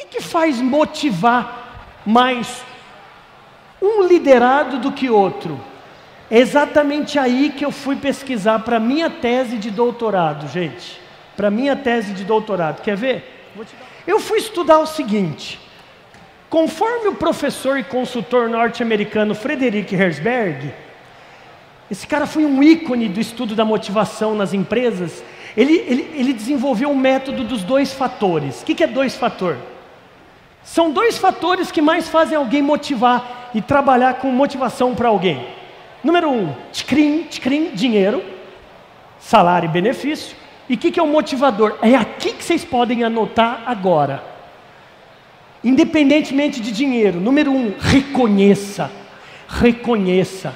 que, que faz motivar mais um liderado do que outro? É exatamente aí que eu fui pesquisar para minha tese de doutorado, gente. Para minha tese de doutorado. Quer ver? Eu fui estudar o seguinte. Conforme o professor e consultor norte-americano Frederick Herzberg, esse cara foi um ícone do estudo da motivação nas empresas. Ele, ele, ele desenvolveu o um método dos dois fatores. O que, que é dois fatores? São dois fatores que mais fazem alguém motivar e trabalhar com motivação para alguém. Número um, tcrim, tcrim, dinheiro, salário e benefício. E o que, que é o motivador? É aqui que vocês podem anotar agora. Independentemente de dinheiro, número um, reconheça. Reconheça.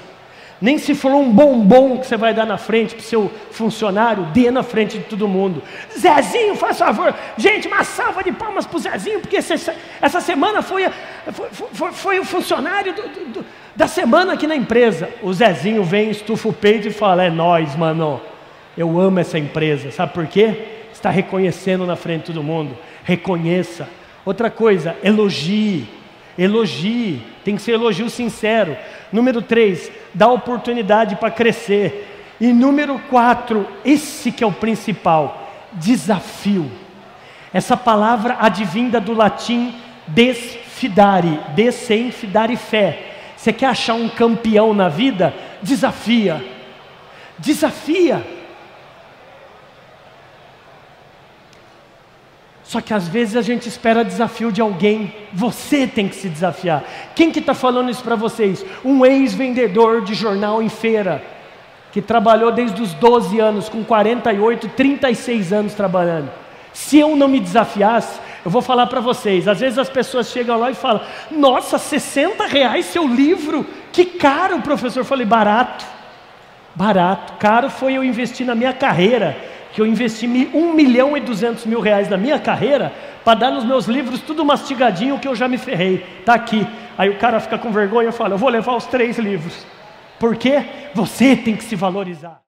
Nem se for um bombom que você vai dar na frente para o seu funcionário, dê na frente de todo mundo. Zezinho, faz favor. Gente, uma salva de palmas para o Zezinho, porque essa semana foi, foi, foi, foi o funcionário do, do, da semana aqui na empresa. O Zezinho vem, estufa o peito e fala: É nós, mano. Eu amo essa empresa. Sabe por quê? Está reconhecendo na frente de todo mundo. Reconheça. Outra coisa, elogie. Elogie. Tem que ser elogio sincero. Número três, dá oportunidade para crescer. E número quatro, esse que é o principal, desafio. Essa palavra advinda do latim desfidare, des sem fidare fé. Você quer achar um campeão na vida? Desafia. Desafia. Só que às vezes a gente espera desafio de alguém, você tem que se desafiar. Quem que está falando isso para vocês? Um ex-vendedor de jornal em feira, que trabalhou desde os 12 anos, com 48, 36 anos trabalhando. Se eu não me desafiasse, eu vou falar para vocês, às vezes as pessoas chegam lá e falam, nossa, 60 reais seu livro, que caro, professor. Eu falei, barato, barato, caro foi eu investir na minha carreira que eu investi um milhão e duzentos mil reais na minha carreira para dar nos meus livros tudo mastigadinho que eu já me ferrei. Está aqui. Aí o cara fica com vergonha e fala: Eu vou levar os três livros. Por quê? Você tem que se valorizar.